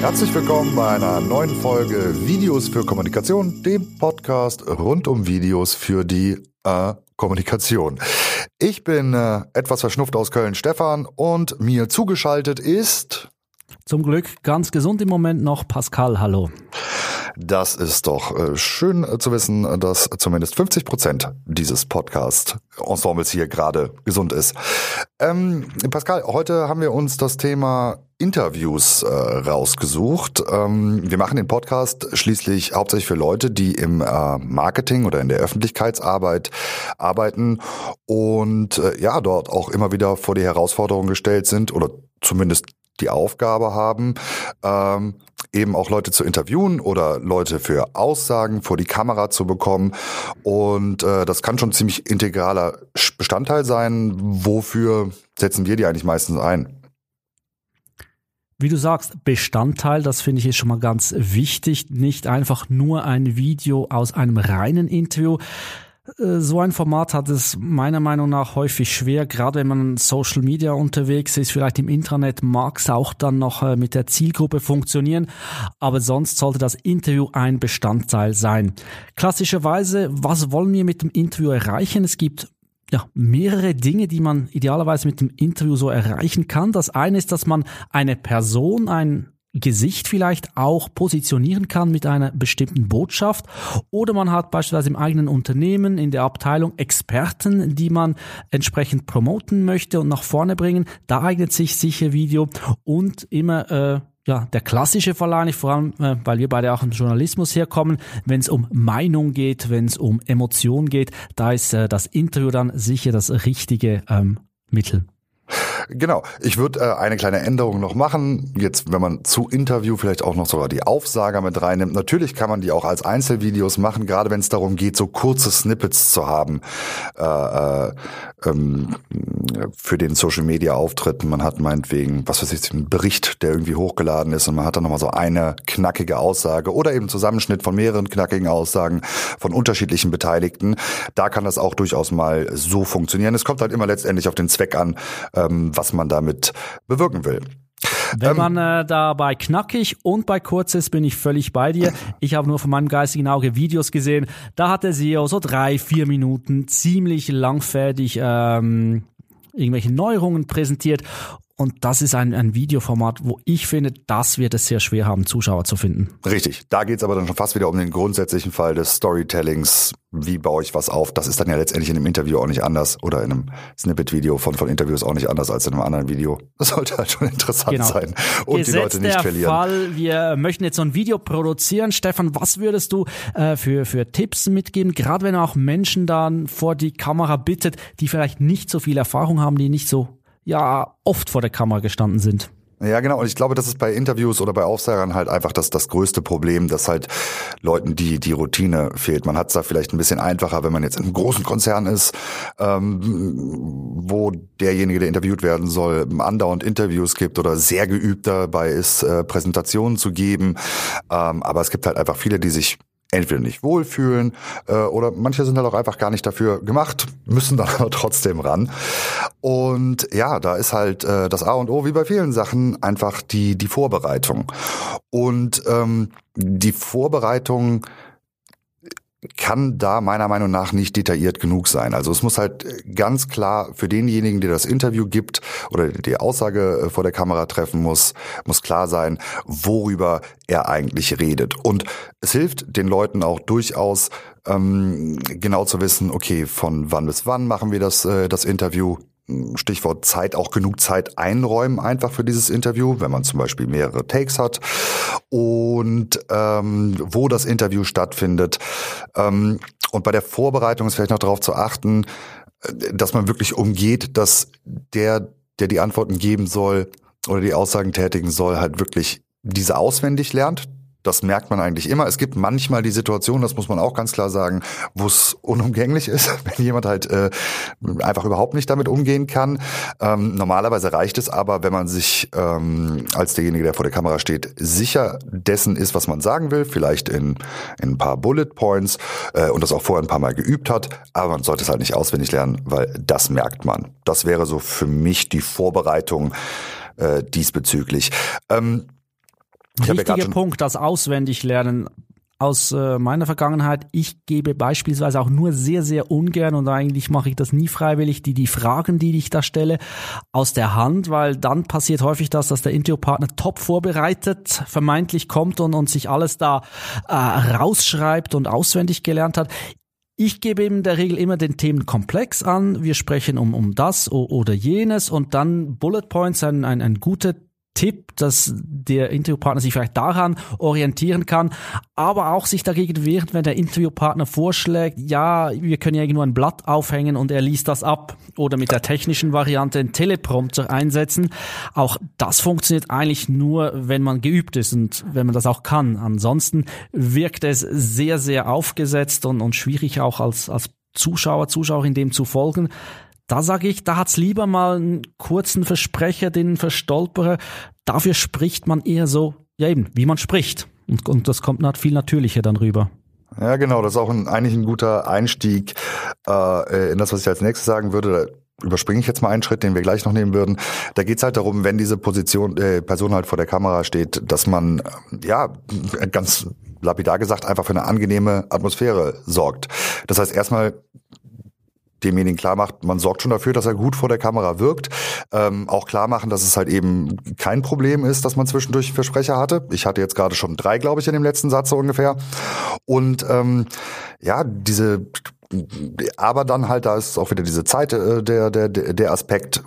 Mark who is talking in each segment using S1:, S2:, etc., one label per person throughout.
S1: Herzlich willkommen bei einer neuen Folge Videos für Kommunikation, dem Podcast rund um Videos für die äh, Kommunikation. Ich bin äh, etwas verschnupft aus Köln, Stefan, und mir zugeschaltet ist
S2: zum Glück ganz gesund im Moment noch Pascal. Hallo.
S1: Das ist doch äh, schön äh, zu wissen, dass zumindest 50 Prozent dieses Podcast-Ensembles hier gerade gesund ist. Ähm, Pascal, heute haben wir uns das Thema Interviews äh, rausgesucht. Ähm, wir machen den Podcast schließlich hauptsächlich für Leute, die im äh, Marketing oder in der Öffentlichkeitsarbeit arbeiten und äh, ja, dort auch immer wieder vor die Herausforderung gestellt sind oder zumindest die Aufgabe haben, ähm, eben auch Leute zu interviewen oder Leute für Aussagen vor die Kamera zu bekommen. Und äh, das kann schon ziemlich integraler Bestandteil sein. Wofür setzen wir die eigentlich meistens ein?
S2: Wie du sagst, Bestandteil, das finde ich ist schon mal ganz wichtig. Nicht einfach nur ein Video aus einem reinen Interview, so ein Format hat es meiner Meinung nach häufig schwer, gerade wenn man Social Media unterwegs ist, vielleicht im Internet mag es auch dann noch äh, mit der Zielgruppe funktionieren, aber sonst sollte das Interview ein Bestandteil sein. Klassischerweise, was wollen wir mit dem Interview erreichen? Es gibt ja, mehrere Dinge, die man idealerweise mit dem Interview so erreichen kann. Das eine ist, dass man eine Person, ein Gesicht vielleicht auch positionieren kann mit einer bestimmten Botschaft. Oder man hat beispielsweise im eigenen Unternehmen, in der Abteilung Experten, die man entsprechend promoten möchte und nach vorne bringen. Da eignet sich sicher Video und immer äh, ja, der klassische eigentlich, vor allem, äh, weil wir beide auch im Journalismus herkommen, wenn es um Meinung geht, wenn es um Emotion geht, da ist äh, das Interview dann sicher das richtige ähm, Mittel.
S1: Genau. Ich würde äh, eine kleine Änderung noch machen. Jetzt, wenn man zu Interview vielleicht auch noch sogar die Aufsager mit reinnimmt. Natürlich kann man die auch als Einzelvideos machen, gerade wenn es darum geht, so kurze Snippets zu haben äh, äh, ähm, für den Social Media Auftritt. Man hat meinetwegen, was weiß ich, einen Bericht, der irgendwie hochgeladen ist und man hat dann nochmal so eine knackige Aussage oder eben Zusammenschnitt von mehreren knackigen Aussagen von unterschiedlichen Beteiligten. Da kann das auch durchaus mal so funktionieren. Es kommt halt immer letztendlich auf den Zweck an, ähm, was man damit bewirken will.
S2: Wenn ähm, man äh, da bei knackig und bei kurz ist, bin ich völlig bei dir. Ich habe nur von meinem geistigen Auge Videos gesehen. Da hat der SEO so drei, vier Minuten ziemlich langfertig ähm, irgendwelche Neuerungen präsentiert und das ist ein, ein Videoformat, wo ich finde, das wird es sehr schwer haben, Zuschauer zu finden.
S1: Richtig. Da geht es aber dann schon fast wieder um den grundsätzlichen Fall des Storytellings. Wie baue ich was auf? Das ist dann ja letztendlich in einem Interview auch nicht anders oder in einem Snippet-Video von, von Interviews auch nicht anders als in einem anderen Video. Das sollte halt schon interessant genau. sein und Gesetz die Leute nicht
S2: der
S1: verlieren.
S2: Fall, wir möchten jetzt so ein Video produzieren. Stefan, was würdest du äh, für, für Tipps mitgeben? Gerade wenn auch Menschen dann vor die Kamera bittet, die vielleicht nicht so viel Erfahrung haben, die nicht so ja oft vor der Kamera gestanden sind.
S1: Ja, genau. Und ich glaube, das ist bei Interviews oder bei Aufsagern halt einfach das, das größte Problem, dass halt Leuten die, die Routine fehlt. Man hat es da vielleicht ein bisschen einfacher, wenn man jetzt in einem großen Konzern ist, ähm, wo derjenige, der interviewt werden soll, andauernd Interviews gibt oder sehr geübt dabei ist, äh, Präsentationen zu geben. Ähm, aber es gibt halt einfach viele, die sich entweder nicht wohlfühlen äh, oder manche sind halt auch einfach gar nicht dafür gemacht, müssen dann aber trotzdem ran. Und ja, da ist halt äh, das A und O wie bei vielen Sachen einfach die die Vorbereitung. Und ähm, die Vorbereitung kann da meiner Meinung nach nicht detailliert genug sein. Also es muss halt ganz klar für denjenigen, der das Interview gibt oder die Aussage äh, vor der Kamera treffen muss, muss klar sein, worüber er eigentlich redet. Und es hilft den Leuten auch durchaus ähm, genau zu wissen, okay, von wann bis wann machen wir das, äh, das Interview, Stichwort Zeit, auch genug Zeit einräumen einfach für dieses Interview, wenn man zum Beispiel mehrere Takes hat und ähm, wo das Interview stattfindet. Ähm, und bei der Vorbereitung ist vielleicht noch darauf zu achten, äh, dass man wirklich umgeht, dass der, der die Antworten geben soll oder die Aussagen tätigen soll, halt wirklich diese auswendig lernt, Das merkt man eigentlich immer. Es gibt manchmal die Situation, das muss man auch ganz klar sagen, wo es unumgänglich ist, wenn jemand halt äh, einfach überhaupt nicht damit umgehen kann. Ähm, normalerweise reicht es aber, wenn man sich ähm, als derjenige, der vor der Kamera steht, sicher dessen ist, was man sagen will, vielleicht in, in ein paar Bullet Points äh, und das auch vorher ein paar Mal geübt hat, aber man sollte es halt nicht auswendig lernen, weil das merkt man. Das wäre so für mich die Vorbereitung äh, diesbezüglich.
S2: Ähm, Wichtiger ja Punkt, das Auswendiglernen aus äh, meiner Vergangenheit, ich gebe beispielsweise auch nur sehr, sehr ungern und eigentlich mache ich das nie freiwillig, die, die Fragen, die ich da stelle, aus der Hand, weil dann passiert häufig das, dass der Interviewpartner top vorbereitet vermeintlich kommt und, und sich alles da äh, rausschreibt und auswendig gelernt hat. Ich gebe ihm in der Regel immer den Themenkomplex an. Wir sprechen um, um das oder jenes und dann Bullet Points, ein, ein, ein guter Tipp, dass der Interviewpartner sich vielleicht daran orientieren kann, aber auch sich dagegen wehrt, wenn der Interviewpartner vorschlägt, ja, wir können ja irgendwo ein Blatt aufhängen und er liest das ab oder mit der technischen Variante einen Teleprompter einsetzen. Auch das funktioniert eigentlich nur, wenn man geübt ist und wenn man das auch kann. Ansonsten wirkt es sehr, sehr aufgesetzt und, und schwierig auch als, als Zuschauer, Zuschauerin dem zu folgen. Da sage ich, da hat's lieber mal einen kurzen Versprecher, den Verstolperer. Dafür spricht man eher so, ja eben, wie man spricht. Und, und das kommt viel natürlicher dann rüber.
S1: Ja, genau, das ist auch ein, eigentlich ein guter Einstieg äh, in das, was ich als nächstes sagen würde. Da überspringe ich jetzt mal einen Schritt, den wir gleich noch nehmen würden. Da geht's halt darum, wenn diese Position, äh, Person halt vor der Kamera steht, dass man ja ganz lapidar gesagt einfach für eine angenehme Atmosphäre sorgt. Das heißt erstmal demjenigen klar macht, man sorgt schon dafür, dass er gut vor der Kamera wirkt. Ähm, auch klar machen, dass es halt eben kein Problem ist, dass man zwischendurch Versprecher hatte. Ich hatte jetzt gerade schon drei, glaube ich, in dem letzten Satz so ungefähr. Und ähm, ja, diese aber dann halt, da ist auch wieder diese Zeit, äh, der, der, der Aspekt,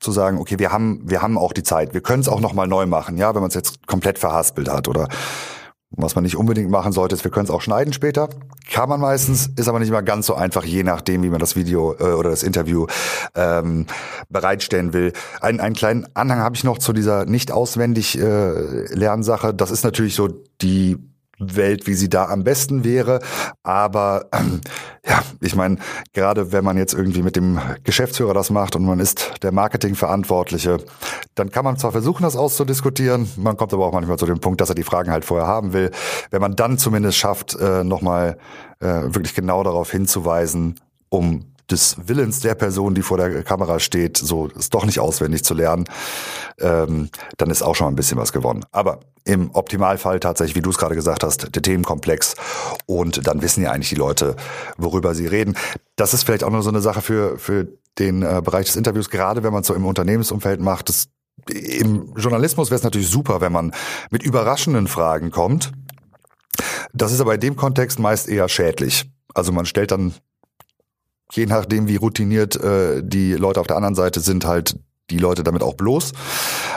S1: zu sagen, okay, wir haben, wir haben auch die Zeit, wir können es auch nochmal neu machen, ja, wenn man es jetzt komplett verhaspelt hat oder was man nicht unbedingt machen sollte, ist, wir können es auch schneiden später. Kann man meistens, ist aber nicht immer ganz so einfach, je nachdem, wie man das Video äh, oder das Interview ähm, bereitstellen will. Ein, einen kleinen Anhang habe ich noch zu dieser nicht auswendig äh, Lernsache. Das ist natürlich so die Welt, wie sie da am besten wäre. Aber ähm, ja, ich meine, gerade wenn man jetzt irgendwie mit dem Geschäftsführer das macht und man ist der Marketingverantwortliche, dann kann man zwar versuchen, das auszudiskutieren, man kommt aber auch manchmal zu dem Punkt, dass er die Fragen halt vorher haben will. Wenn man dann zumindest schafft, äh, nochmal äh, wirklich genau darauf hinzuweisen, um des Willens der Person, die vor der Kamera steht, so es doch nicht auswendig zu lernen, ähm, dann ist auch schon mal ein bisschen was gewonnen. Aber im Optimalfall tatsächlich, wie du es gerade gesagt hast, der Themenkomplex und dann wissen ja eigentlich die Leute, worüber sie reden. Das ist vielleicht auch nur so eine Sache für, für den äh, Bereich des Interviews, gerade wenn man so im Unternehmensumfeld macht. Das, Im Journalismus wäre es natürlich super, wenn man mit überraschenden Fragen kommt. Das ist aber in dem Kontext meist eher schädlich. Also man stellt dann je nachdem, wie routiniert äh, die Leute auf der anderen Seite sind, halt die Leute damit auch bloß.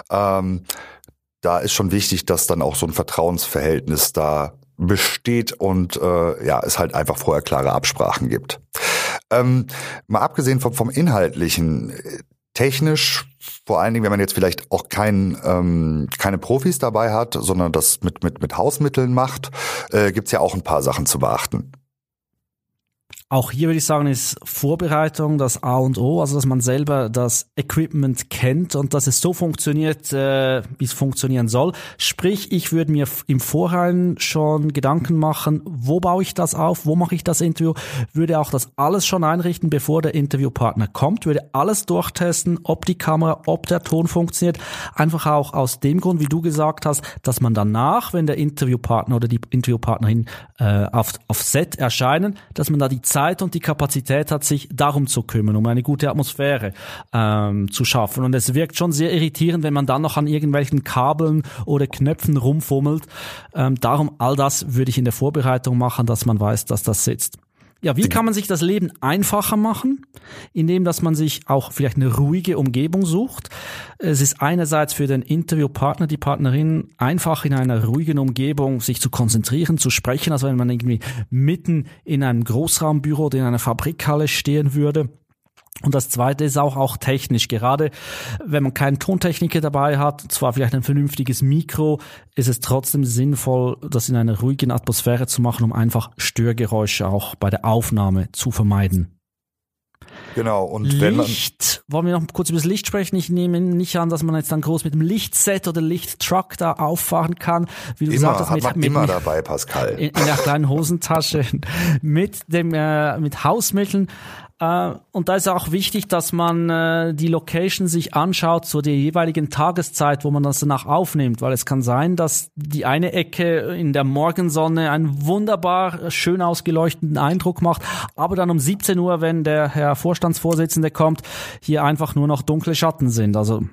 S1: Ähm, da ist schon wichtig, dass dann auch so ein Vertrauensverhältnis da besteht und äh, ja, es halt einfach vorher klare Absprachen gibt. Ähm, mal abgesehen vom, vom Inhaltlichen, technisch, vor allen Dingen, wenn man jetzt vielleicht auch kein, ähm, keine Profis dabei hat, sondern das mit, mit, mit Hausmitteln macht, äh, gibt's ja auch ein paar Sachen zu beachten.
S2: Auch hier würde ich sagen, ist Vorbereitung das A und O, also dass man selber das Equipment kennt und dass es so funktioniert, äh, wie es funktionieren soll. Sprich, ich würde mir im Vorhinein schon Gedanken machen, wo baue ich das auf, wo mache ich das Interview, würde auch das alles schon einrichten, bevor der Interviewpartner kommt, würde alles durchtesten, ob die Kamera, ob der Ton funktioniert. Einfach auch aus dem Grund, wie du gesagt hast, dass man danach, wenn der Interviewpartner oder die Interviewpartnerin äh, auf, auf Set erscheinen, dass man da die Zeit Zeit und die Kapazität hat, sich darum zu kümmern, um eine gute Atmosphäre ähm, zu schaffen. Und es wirkt schon sehr irritierend, wenn man dann noch an irgendwelchen Kabeln oder Knöpfen rumfummelt. Ähm, darum all das würde ich in der Vorbereitung machen, dass man weiß, dass das sitzt. Ja, wie kann man sich das Leben einfacher machen? Indem, dass man sich auch vielleicht eine ruhige Umgebung sucht. Es ist einerseits für den Interviewpartner, die Partnerin, einfach in einer ruhigen Umgebung sich zu konzentrieren, zu sprechen, als wenn man irgendwie mitten in einem Großraumbüro oder in einer Fabrikhalle stehen würde. Und das zweite ist auch, auch technisch. Gerade wenn man keinen Tontechniker dabei hat, zwar vielleicht ein vernünftiges Mikro, ist es trotzdem sinnvoll, das in einer ruhigen Atmosphäre zu machen, um einfach Störgeräusche auch bei der Aufnahme zu vermeiden.
S1: Genau, und
S2: Licht,
S1: wenn man,
S2: wollen wir noch kurz über das Licht sprechen? Ich nehme nicht an, dass man jetzt dann groß mit dem Lichtset oder Lichttruck da auffahren kann. Wie du
S1: immer, hat
S2: mit, mit,
S1: immer
S2: mit,
S1: dabei, Pascal.
S2: in, in der kleinen Hosentasche mit dem äh, mit Hausmitteln. Äh, und da ist auch wichtig, dass man äh, die Location sich anschaut zu der jeweiligen Tageszeit, wo man das danach aufnimmt, weil es kann sein, dass die eine Ecke in der Morgensonne einen wunderbar schön ausgeleuchteten Eindruck macht, aber dann um 17 Uhr, wenn der Herr Vorstandsvorsitzende kommt, hier einfach nur noch dunkle Schatten sind. Also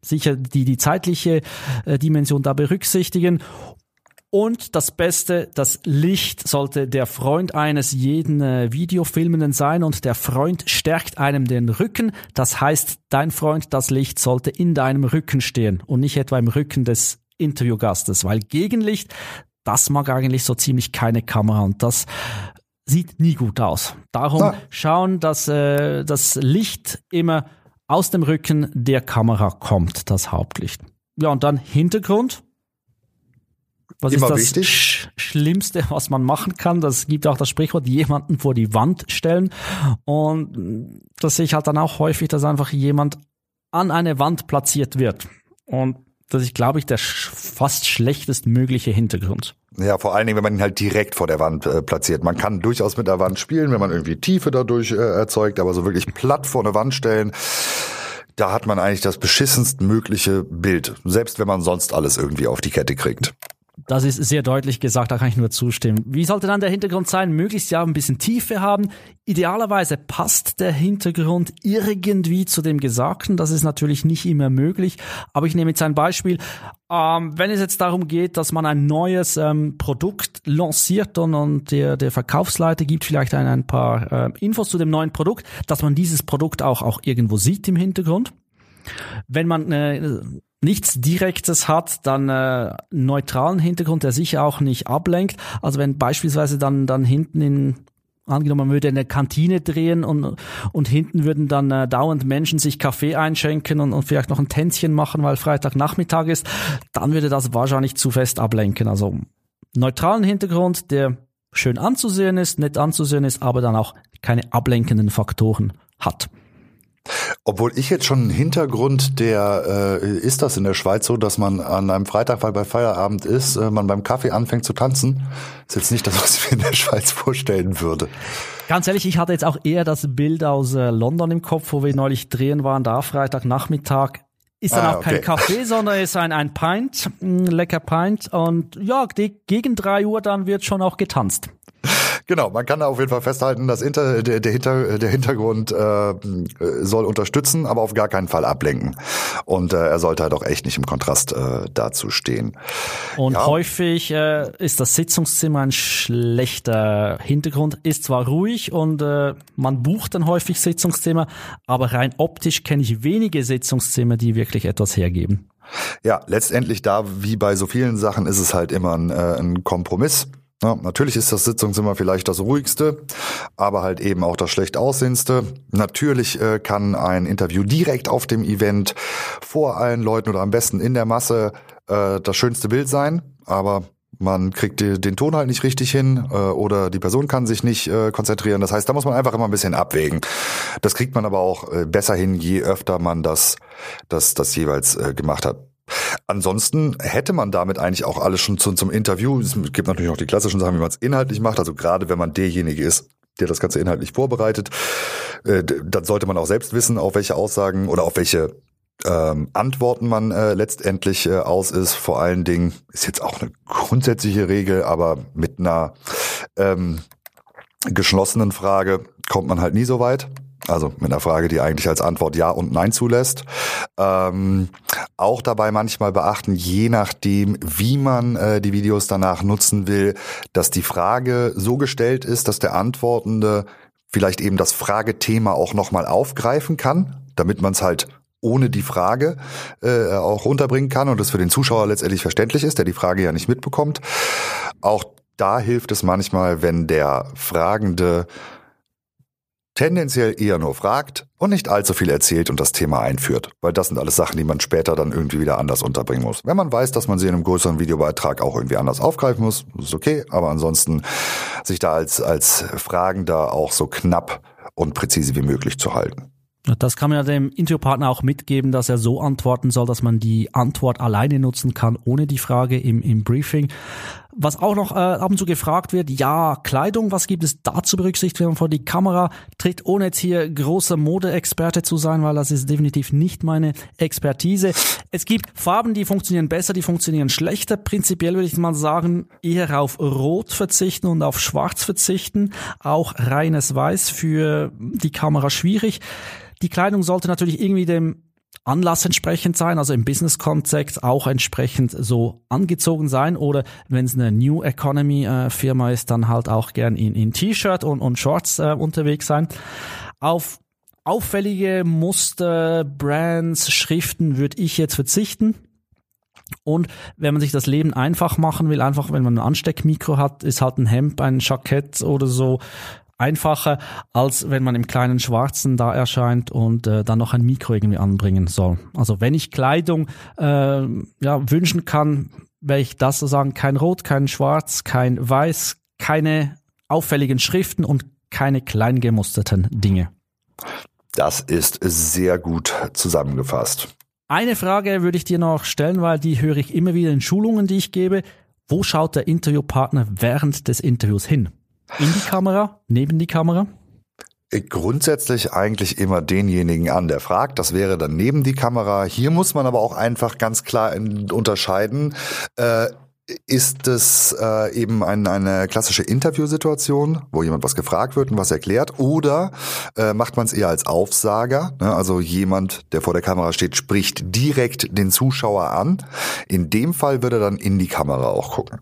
S2: sicher die, die zeitliche äh, Dimension da berücksichtigen und das Beste, das Licht sollte der Freund eines jeden äh, Videofilmenden sein und der Freund stärkt einem den Rücken. Das heißt, dein Freund, das Licht sollte in deinem Rücken stehen und nicht etwa im Rücken des Interviewgastes, weil Gegenlicht, das mag eigentlich so ziemlich keine Kamera und das sieht nie gut aus. Darum
S1: Ah.
S2: schauen, dass äh, das Licht immer aus dem Rücken der Kamera kommt, das Hauptlicht. Ja, und dann Hintergrund. Was
S1: Immer
S2: ist das
S1: wichtig.
S2: Sch Schlimmste, was man machen kann? Das gibt auch das Sprichwort, jemanden vor die Wand stellen. Und das sehe ich halt dann auch häufig, dass einfach jemand an eine Wand platziert wird. Und das ist, glaube ich, der sch fast schlechtestmögliche Hintergrund.
S1: Ja, vor allen Dingen, wenn man ihn halt direkt vor der Wand äh, platziert. Man kann durchaus mit der Wand spielen, wenn man irgendwie Tiefe dadurch äh, erzeugt, aber so wirklich platt vor eine Wand stellen, da hat man eigentlich das beschissenst mögliche Bild. Selbst wenn man sonst alles irgendwie auf die Kette kriegt.
S2: Das ist sehr deutlich gesagt, da kann ich nur zustimmen. Wie sollte dann der Hintergrund sein? Möglichst ja ein bisschen Tiefe haben. Idealerweise passt der Hintergrund irgendwie zu dem Gesagten. Das ist natürlich nicht immer möglich. Aber ich nehme jetzt ein Beispiel. Ähm, wenn es jetzt darum geht, dass man ein neues ähm, Produkt lanciert und, und der, der Verkaufsleiter gibt vielleicht ein, ein paar äh, Infos zu dem neuen Produkt, dass man dieses Produkt auch, auch irgendwo sieht im Hintergrund. Wenn man äh, nichts Direktes hat, dann äh, neutralen Hintergrund, der sicher auch nicht ablenkt. Also wenn beispielsweise dann dann hinten in angenommen man würde eine Kantine drehen und und hinten würden dann äh, dauernd Menschen sich Kaffee einschenken und, und vielleicht noch ein Tänzchen machen, weil Freitagnachmittag ist, dann würde das wahrscheinlich zu fest ablenken. Also neutralen Hintergrund, der schön anzusehen ist, nett anzusehen ist, aber dann auch keine ablenkenden Faktoren hat.
S1: Obwohl ich jetzt schon einen Hintergrund, der äh, ist das in der Schweiz so, dass man an einem Freitag, weil bei Feierabend ist, äh, man beim Kaffee anfängt zu tanzen. Ist jetzt nicht das, was ich mir in der Schweiz vorstellen würde.
S2: Ganz ehrlich, ich hatte jetzt auch eher das Bild aus äh, London im Kopf, wo wir neulich drehen waren, da Freitagnachmittag. Ist dann
S1: Ah,
S2: auch kein
S1: okay.
S2: Kaffee, sondern ist ein, ein Pint, ein lecker Pint. Und ja, gegen drei Uhr dann wird schon auch getanzt.
S1: Genau, man kann da auf jeden Fall festhalten, dass Inter, der, der, Hinter, der Hintergrund äh, soll unterstützen, aber auf gar keinen Fall ablenken. Und äh, er sollte halt auch echt nicht im Kontrast äh, dazu stehen.
S2: Und
S1: Ja.
S2: häufig äh, ist das Sitzungszimmer ein schlechter Hintergrund, ist zwar ruhig und äh, man bucht dann häufig Sitzungszimmer, aber rein optisch kenne ich wenige Sitzungszimmer, die wirklich etwas hergeben.
S1: Ja, letztendlich da, wie bei so vielen Sachen, ist es halt immer ein, äh, ein Kompromiss. Ja, natürlich ist das Sitzungszimmer vielleicht das ruhigste, aber halt eben auch das schlecht aussehendste. Natürlich äh, kann ein Interview direkt auf dem Event vor allen Leuten oder am besten in der Masse äh, das schönste Bild sein, aber man kriegt die, den Ton halt nicht richtig hin äh, oder die Person kann sich nicht äh, konzentrieren. Das heißt, da muss man einfach immer ein bisschen abwägen. Das kriegt man aber auch äh, besser hin, je öfter man das, das, das jeweils äh, gemacht hat. Ansonsten hätte man damit eigentlich auch alles schon zum, zum Interview. Es gibt natürlich noch die klassischen Sachen, wie man es inhaltlich macht. Also gerade wenn man derjenige ist, der das Ganze inhaltlich vorbereitet, äh, dann sollte man auch selbst wissen, auf welche Aussagen oder auf welche ähm, Antworten man äh, letztendlich äh, aus ist. Vor allen Dingen ist jetzt auch eine grundsätzliche Regel, aber mit einer ähm, geschlossenen Frage kommt man halt nie so weit. Also mit einer Frage, die eigentlich als Antwort Ja und Nein zulässt. Ähm, auch dabei manchmal beachten, je nachdem, wie man äh, die Videos danach nutzen will, dass die Frage so gestellt ist, dass der Antwortende vielleicht eben das Fragethema auch nochmal aufgreifen kann, damit man es halt ohne die Frage äh, auch unterbringen kann und es für den Zuschauer letztendlich verständlich ist, der die Frage ja nicht mitbekommt. Auch da hilft es manchmal, wenn der Fragende tendenziell eher nur fragt und nicht allzu viel erzählt und das Thema einführt, weil das sind alles Sachen, die man später dann irgendwie wieder anders unterbringen muss. Wenn man weiß, dass man sie in einem größeren Videobeitrag auch irgendwie anders aufgreifen muss, ist okay, aber ansonsten sich da als, als Fragender auch so knapp und präzise wie möglich zu halten.
S2: Das kann man ja dem Interviewpartner auch mitgeben, dass er so antworten soll, dass man die Antwort alleine nutzen kann, ohne die Frage im, im Briefing. Was auch noch äh, ab und zu gefragt wird, ja, Kleidung, was gibt es da zu berücksichtigen, vor die Kamera tritt, ohne jetzt hier großer Modeexperte zu sein, weil das ist definitiv nicht meine Expertise. Es gibt Farben, die funktionieren besser, die funktionieren schlechter. Prinzipiell würde ich mal sagen, eher auf Rot verzichten und auf Schwarz verzichten. Auch reines Weiß für die Kamera schwierig. Die Kleidung sollte natürlich irgendwie dem Anlass entsprechend sein, also im Business-Kontext auch entsprechend so angezogen sein oder wenn es eine New Economy äh, ist, dann halt auch gern in, in T-Shirt und, und Shorts äh, unterwegs sein. Auf auffällige Muster, Brands, Schriften würde ich jetzt verzichten. Und wenn man sich das Leben einfach machen will, einfach wenn man ein Ansteckmikro hat, ist halt ein Hemd, ein Jackett oder so einfacher, als wenn man im kleinen Schwarzen da erscheint und äh, dann noch ein Mikro irgendwie anbringen soll. Also wenn ich Kleidung äh, ja, wünschen kann, werde ich das so sagen, kein Rot, kein Schwarz, kein Weiß, keine auffälligen Schriften und keine klein gemusterten Dinge.
S1: Das ist sehr gut zusammengefasst.
S2: Eine Frage würde ich dir noch stellen, weil die höre ich immer wieder in Schulungen, die ich gebe. Wo schaut der Interviewpartner während des Interviews hin? In die Kamera? Neben die Kamera?
S1: Grundsätzlich eigentlich immer denjenigen an, der fragt. Das wäre dann neben die Kamera. Hier muss man aber auch einfach ganz klar unterscheiden. Äh, ist es äh, eben ein, eine klassische Interviewsituation, wo jemand was gefragt wird und was erklärt, oder äh, macht man es eher als Aufsager? Ne? Also jemand, der vor der Kamera steht, spricht direkt den Zuschauer an. In dem Fall würde er dann in die Kamera auch gucken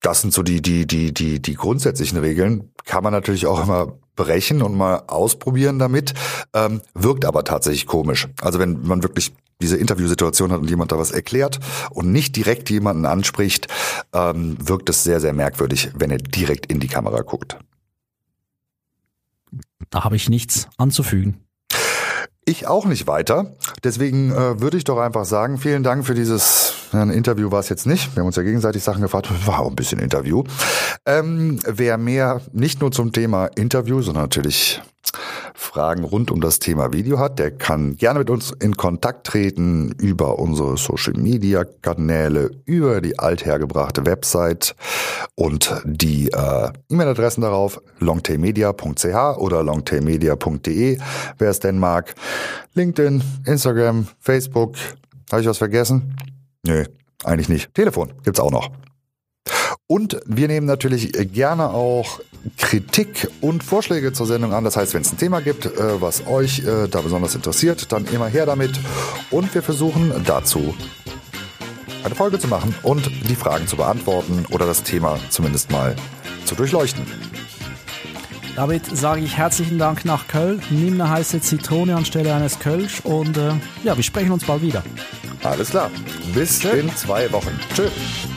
S1: das sind so die, die, die, die, die grundsätzlichen Regeln. Kann man natürlich auch immer brechen und mal ausprobieren damit. Ähm, wirkt aber tatsächlich komisch. Also wenn man wirklich diese Interviewsituation hat und jemand da was erklärt und nicht direkt jemanden anspricht, ähm, wirkt es sehr, sehr merkwürdig, wenn er direkt in die Kamera guckt.
S2: Da habe ich nichts anzufügen.
S1: Ich auch nicht weiter. Deswegen äh, würde ich doch einfach sagen, vielen Dank für dieses ein Interview war es jetzt nicht. Wir haben uns ja gegenseitig Sachen gefragt. War auch ein bisschen Interview. Ähm, wer mehr nicht nur zum Thema Interview, sondern natürlich Fragen rund um das Thema Video hat, der kann gerne mit uns in Kontakt treten über unsere Social Media Kanäle, über die althergebrachte Website und die äh, E-Mail-Adressen darauf longtailmedia.ch oder longtailmedia.de, wer es denn mag. LinkedIn, Instagram, Facebook. Habe ich was vergessen? Nö, eigentlich nicht. Telefon gibt's auch noch. Und wir nehmen natürlich gerne auch Kritik und Vorschläge zur Sendung an. Das heißt, wenn es ein Thema gibt, äh, was euch äh, da besonders interessiert, dann immer her damit. Und wir versuchen dazu eine Folge zu machen und die Fragen zu beantworten oder das Thema zumindest mal zu durchleuchten.
S2: Damit sage ich herzlichen Dank nach Köln. Nimm eine heiße Zitrone anstelle eines Kölsch und äh, ja, wir sprechen uns bald wieder.
S1: Alles klar. Bis Tschö. in zwei Wochen. Tschüss.